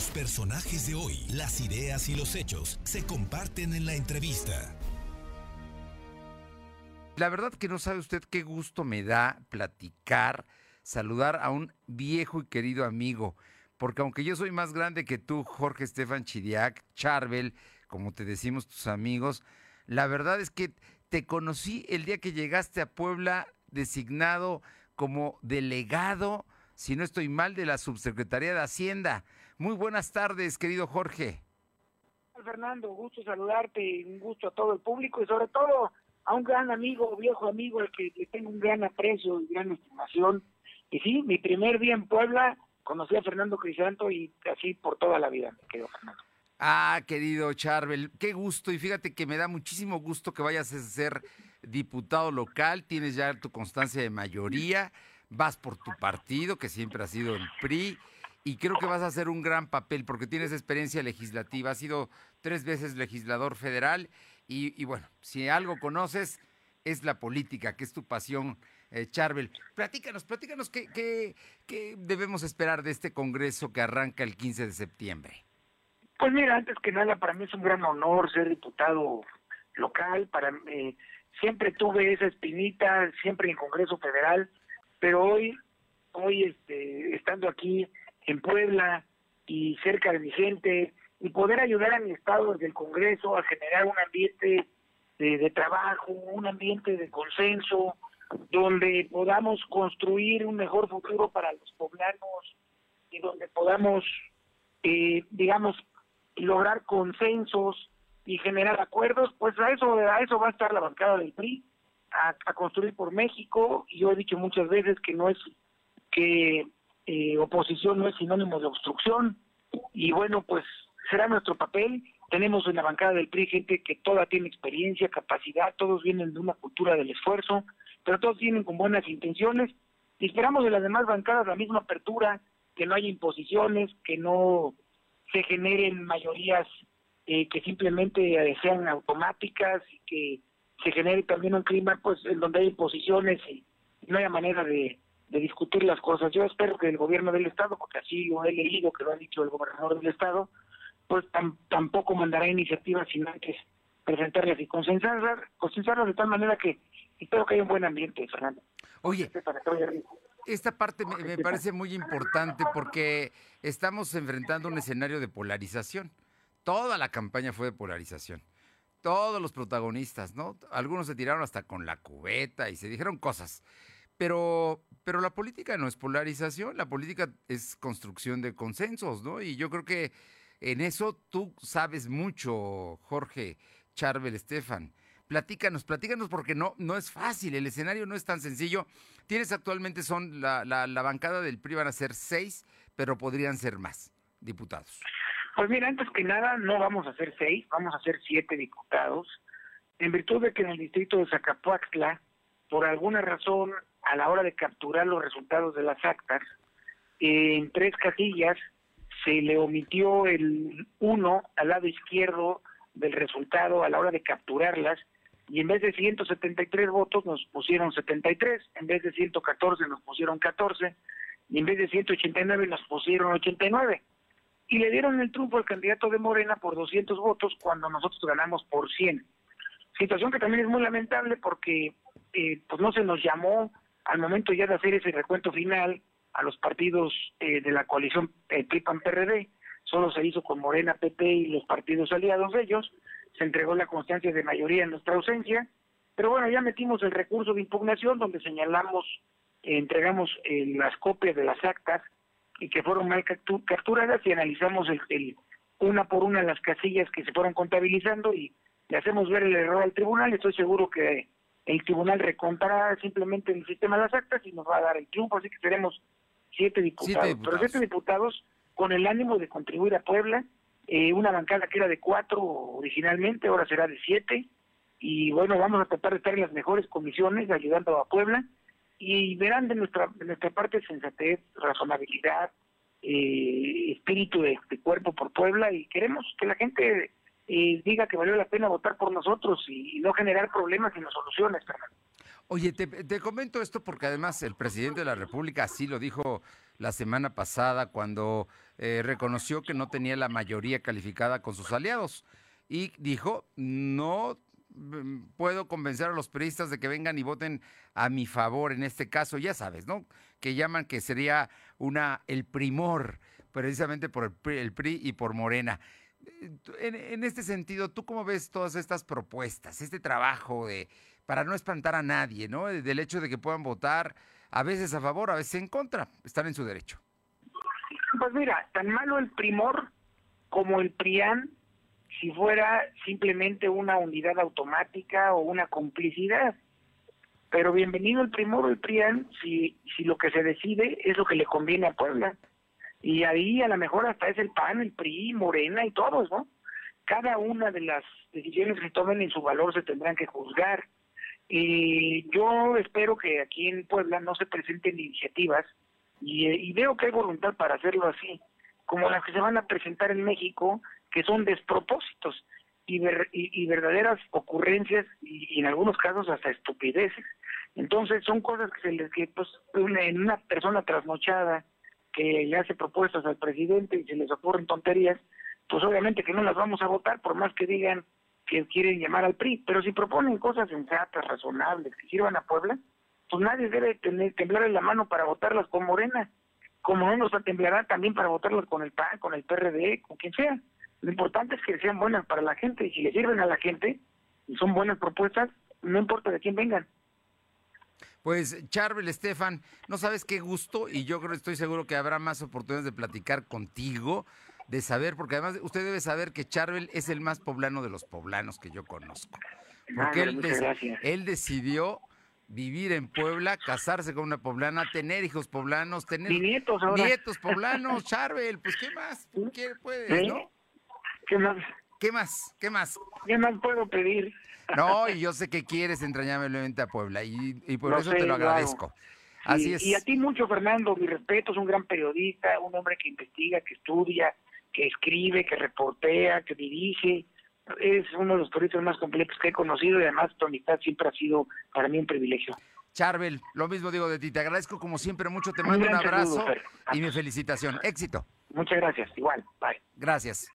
Los personajes de hoy, las ideas y los hechos se comparten en la entrevista. La verdad que no sabe usted qué gusto me da platicar, saludar a un viejo y querido amigo, porque aunque yo soy más grande que tú, Jorge Estefan Chidiac, Charbel, como te decimos tus amigos, la verdad es que te conocí el día que llegaste a Puebla designado como delegado, si no estoy mal, de la Subsecretaría de Hacienda. Muy buenas tardes, querido Jorge. Fernando, gusto saludarte, un gusto a todo el público y sobre todo a un gran amigo, viejo amigo, al que le tengo un gran aprecio y gran estimación. Y sí, mi primer día en Puebla conocí a Fernando Crisanto y así por toda la vida, me quedo Fernando. Ah, querido Charbel, qué gusto. Y fíjate que me da muchísimo gusto que vayas a ser diputado local, tienes ya tu constancia de mayoría, vas por tu partido, que siempre ha sido el PRI, y creo que vas a hacer un gran papel porque tienes experiencia legislativa, has sido tres veces legislador federal, y, bueno, si algo conoces es la política, que es tu pasión. Eh, platícanos, platícanos qué, qué, qué debemos esperar de este Congreso que arranca el 15 de septiembre. Pues mira, antes que nada, para mí es un gran honor ser diputado local. Para eh, siempre tuve esa espinita, siempre en Congreso Federal, pero hoy, hoy este, estando aquí en Puebla y cerca de mi gente y poder ayudar a mi estado desde el Congreso a generar un ambiente de, de trabajo, un ambiente de consenso, donde podamos construir un mejor futuro para los poblanos y donde podamos, eh, digamos, lograr consensos y generar acuerdos, pues a eso, a eso va a estar la bancada del PRI, a, construir por México. Y yo he dicho muchas veces que no es que eh, oposición no es sinónimo de obstrucción. Y bueno, pues será nuestro papel. Tenemos en la bancada del PRI gente que toda tiene experiencia, capacidad, todos vienen de una cultura del esfuerzo, pero todos vienen con buenas intenciones. Y esperamos de las demás bancadas la misma apertura, que no haya imposiciones, que no se generen mayorías eh, que simplemente sean automáticas y que se genere también un clima pues en donde hay posiciones y no haya manera de, discutir las cosas. Yo espero que el gobierno del estado, porque así lo he leído que lo ha dicho el gobernador del estado, pues tampoco mandará iniciativas sin antes presentarlas y consensarlas, consensarlas de tal manera que espero que haya un buen ambiente, Fernando. Oye, esta parte me, parece muy importante porque estamos enfrentando un escenario de polarización. Toda la campaña fue de polarización. Todos los protagonistas, ¿no? Algunos se tiraron hasta con la cubeta y se dijeron cosas. Pero, pero la política no es polarización, la política es construcción de consensos, ¿no? Y yo creo que en eso tú sabes mucho, Jorge Charbel Estefan. Platícanos, platícanos porque no, no es fácil, el escenario no es tan sencillo. Tienes actualmente, son la, la, bancada del PRI van a ser seis, pero podrían ser más diputados. Pues mira, antes que nada, no vamos a ser seis, vamos a ser siete diputados, en virtud de que en el distrito de Zacapuaxtla, por alguna razón, a la hora de capturar los resultados de las actas, en tres casillas se le omitió el uno al lado izquierdo del resultado a la hora de capturarlas y en vez de 173 votos nos pusieron 73, en vez de 114 nos pusieron 14 y en vez de 189 nos pusieron 89. Y le dieron el triunfo al candidato de Morena por 200 votos cuando nosotros ganamos por 100. Situación que también es muy lamentable porque eh, pues no se nos llamó al momento ya de hacer ese recuento final a los partidos eh, de la coalición eh, PRI-PAN-PRD, solo se hizo con Morena, PP y los partidos aliados de ellos, se entregó la constancia de mayoría en nuestra ausencia, pero bueno, ya metimos el recurso de impugnación donde señalamos, eh, entregamos eh, las copias de las actas y que fueron mal capturadas y analizamos el, una por una las casillas que se fueron contabilizando y le hacemos ver el error al tribunal. Estoy seguro que el tribunal recontará simplemente el sistema de las actas y nos va a dar el triunfo, así que tenemos siete diputados. Siete diputados. Pero siete diputados con el ánimo de contribuir a Puebla eh, una bancada que era de cuatro originalmente, ahora será de siete, y bueno, vamos a tratar de estar en las mejores comisiones ayudando a Puebla, y verán de nuestra, nuestra parte sensatez, razonabilidad, eh, espíritu de, cuerpo por Puebla, y queremos que la gente eh, diga que valió la pena votar por nosotros y, no generar problemas sino soluciones, Fernando. Oye, te, te comento esto porque además el presidente de la República así lo dijo la semana pasada cuando eh, reconoció que no tenía la mayoría calificada con sus aliados y dijo, no puedo convencer a los periodistas de que vengan y voten a mi favor en este caso, ya sabes, ¿no? Que llaman que sería una el primor precisamente por el PRI, y por Morena. En, en, este sentido, ¿tú cómo ves todas estas propuestas, este trabajo de para no espantar a nadie, ¿no? Del hecho de que puedan votar a veces a favor, a veces en contra, están en su derecho. Pues mira, tan malo el primor como el PRIAN si fuera simplemente una unidad automática o una complicidad. Pero bienvenido el primor el PRIAN si, si lo que se decide es lo que le conviene a Puebla. Y ahí a lo mejor hasta es el PAN, el PRI, Morena y todos, ¿no? Cada una de las decisiones que tomen en su valor se tendrán que juzgar. Y yo espero que aquí en Puebla no se presenten iniciativas y veo que hay voluntad para hacerlo así, como las que se van a presentar en México, que son despropósitos y, y, verdaderas ocurrencias y, en algunos casos hasta estupideces. Entonces son cosas que se les que pues en una persona trasnochada que le hace propuestas al presidente y se les ocurren tonterías, pues obviamente que no las vamos a votar por más que digan que quieren llamar al PRI, pero si proponen cosas sensatas, razonables, que sirvan a Puebla, pues nadie debe tener, temblar en la mano para votarlas con Morena, como no nos temblará también para votarlas con el PAN, con el PRD, con quien sea. Lo importante es que sean buenas para la gente y si le sirven a la gente y son buenas propuestas, no importa de quién vengan. Pues Charbel, Estefan, no sabes qué gusto y yo creo, estoy seguro que habrá más oportunidades de platicar contigo, de saber, porque además usted debe saber que Charbel es el más poblano de los poblanos que yo conozco. Porque él, él decidió vivir en Puebla, casarse con una poblana, tener hijos poblanos, tener nietos, nietos poblanos, Charbel, pues qué más, ¿qué puedes, no? ¿Qué más? ¿Qué más? ¿Qué más? ¿Qué más puedo pedir? No, y yo sé que quieres entrañablemente a Puebla y, por eso te lo agradezco. Así es. Y a ti mucho, Fernando, mi respeto, es un gran periodista, un hombre que investiga, que estudia, que escribe, que reportea, que dirige. Es uno de los periodistas más completos que he conocido y además tu amistad siempre ha sido para mí un privilegio. Charbel, lo mismo digo de ti, te agradezco como siempre mucho, te mando un, abrazo y mi felicitación. Éxito. Muchas gracias, igual, bye. Gracias.